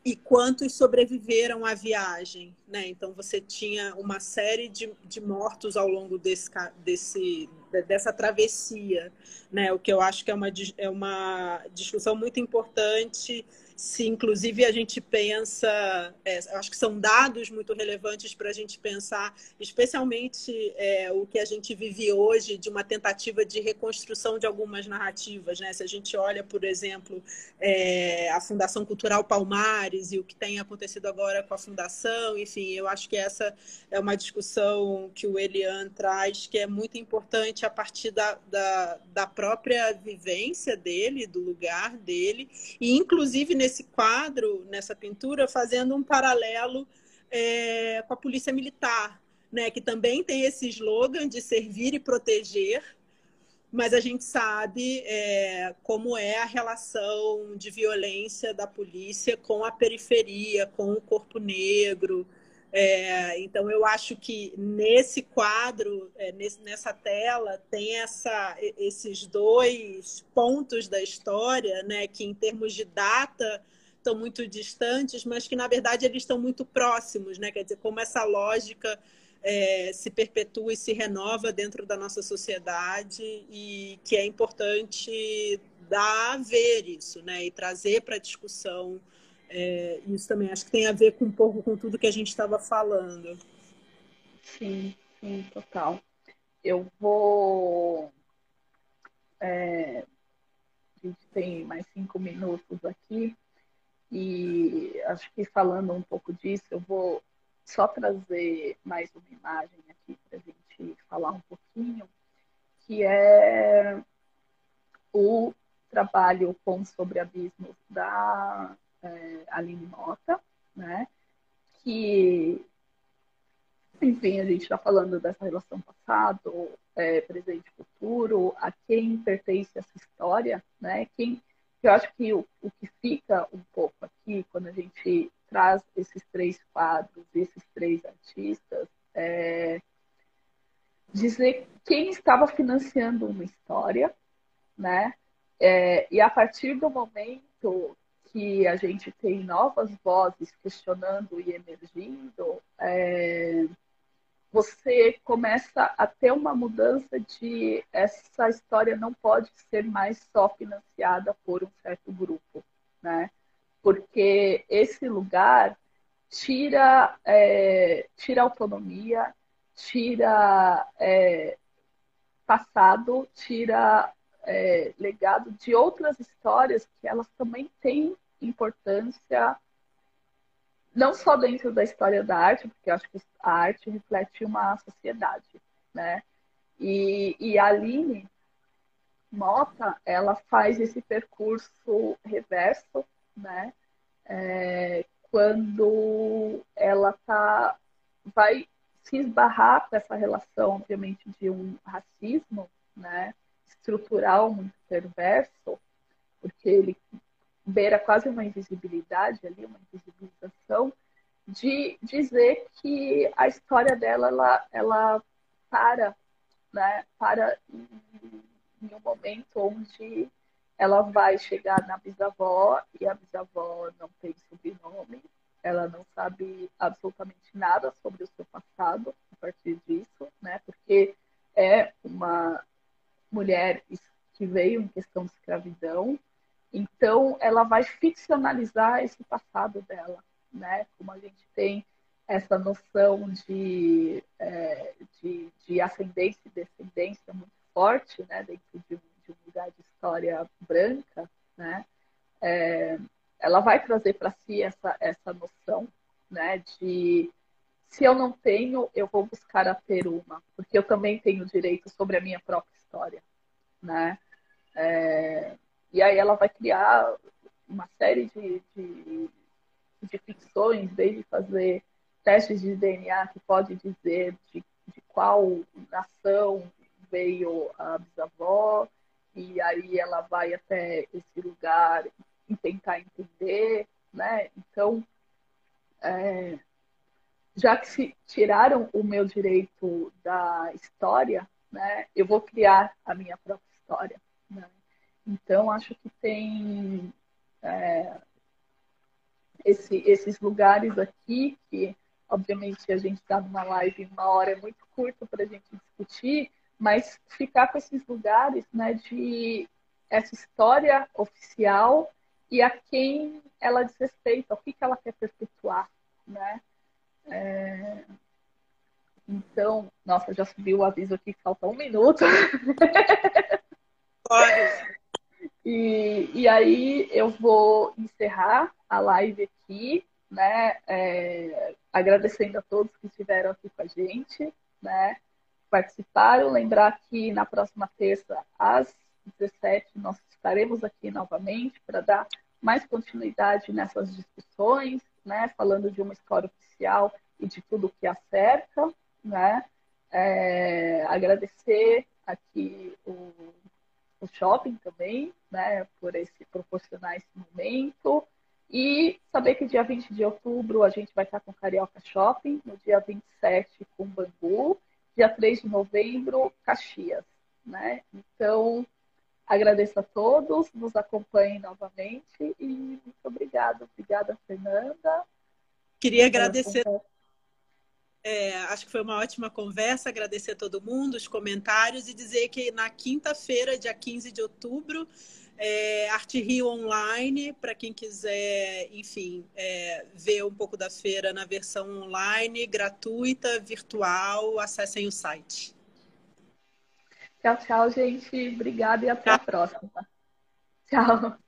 e quantos sobreviveram à viagem. Né? Então, você tinha uma série de, de mortos ao longo desse, desse, dessa travessia, né? o que eu acho que é uma, é uma discussão muito importante se inclusive a gente pensa, é, acho que são dados muito relevantes para a gente pensar, especialmente é, o que a gente vive hoje de uma tentativa de reconstrução de algumas narrativas. Né? Se a gente olha, por exemplo, é, a Fundação Cultural Palmares e o que tem acontecido agora com a Fundação, enfim, eu acho que essa é uma discussão que o Elian traz, que é muito importante a partir da, da, da própria vivência dele, do lugar dele, e inclusive nesse nesse quadro, nessa pintura, fazendo um paralelo é, com a polícia militar, né, que também tem esse slogan de servir e proteger, mas a gente sabe é, como é a relação de violência da polícia com a periferia, com o corpo negro. É, então, eu acho que nesse quadro, é, nesse, nessa tela, tem essa, esses dois pontos da história, né, que em termos de data estão muito distantes, mas que na verdade eles estão muito próximos, né? Quer dizer, como essa lógica é, se perpetua e se renova dentro da nossa sociedade e que é importante dar a ver isso, né? E trazer para a discussão é, isso também. Acho que tem a ver com um pouco com tudo que a gente estava falando. Sim, sim, total. Eu vou. É, a gente tem mais cinco minutos aqui. E acho que falando um pouco disso, eu vou só trazer mais uma imagem aqui para a gente falar um pouquinho, que é o trabalho com sobre abismos da é, Aline Mota, né? Que, enfim, a gente está falando dessa relação passado, é, presente e futuro, a quem pertence essa história, né? Quem, eu acho que o, o que fica um pouco aqui, quando a gente traz esses três quadros, esses três artistas, é dizer quem estava financiando uma história, né? É, e a partir do momento que a gente tem novas vozes questionando e emergindo, é, você começa a ter uma mudança de essa história não pode ser mais só financiada por um certo grupo, né? porque esse lugar tira, é, tira autonomia, tira é, passado, tira é, legado de outras histórias que elas também têm importância, não só dentro da história da arte, porque eu acho que a arte reflete uma sociedade, né? E, e a Aline Mota, ela faz esse percurso reverso né? É, quando ela tá, vai se esbarrar com essa relação, obviamente, de um racismo né, estrutural muito perverso, porque ele beira quase uma invisibilidade ali, uma invisibilização, de dizer que a história dela, ela, ela para, né, para em, em um momento onde ela vai chegar na bisavó e a bisavó não tem sobrenome, ela não sabe absolutamente nada sobre o seu passado a partir disso, né? Porque é uma mulher que veio em questão de escravidão, então ela vai ficcionalizar esse passado dela, né? Como a gente tem essa noção de, é, de, de ascendência e descendência muito forte, né? Dentro de um de lugar de história branca, né? É, ela vai trazer para si essa, essa noção, né? De se eu não tenho, eu vou buscar a ter uma, porque eu também tenho direito sobre a minha própria história, né? É, e aí ela vai criar uma série de, de, de ficções, desde fazer testes de DNA que pode dizer de, de qual nação veio a bisavó, e aí ela vai até esse lugar e tentar entender, né? Então, é, já que se tiraram o meu direito da história, né? Eu vou criar a minha própria história, né? Então, acho que tem é, esse, esses lugares aqui que, obviamente, a gente está numa live uma hora é muito curta para a gente discutir, mas ficar com esses lugares né, de essa história oficial e a quem ela diz respeito, o que, que ela quer perpetuar, né? É... Então, nossa, já subiu o aviso aqui que falta um minuto. e, e aí eu vou encerrar a live aqui, né? É, agradecendo a todos que estiveram aqui com a gente, né? participaram. Lembrar que na próxima terça, às 17, nós estaremos aqui novamente para dar mais continuidade nessas discussões, né? falando de uma história oficial e de tudo que acerca. Né? É, agradecer aqui o o shopping também, né, por esse proporcionar esse momento. E saber que dia 20 de outubro a gente vai estar com Carioca Shopping, no dia 27 com Bangu, dia 3 de novembro, Caxias. Né? Então, agradeço a todos, nos acompanhem novamente e muito obrigada. Obrigada, Fernanda. Queria agradecer. É, acho que foi uma ótima conversa, agradecer a todo mundo, os comentários e dizer que na quinta-feira, dia 15 de outubro, é, Arte Rio Online, para quem quiser, enfim, é, ver um pouco da feira na versão online, gratuita, virtual, acessem o site. Tchau, tchau, gente. Obrigada e até tchau. a próxima. Tchau.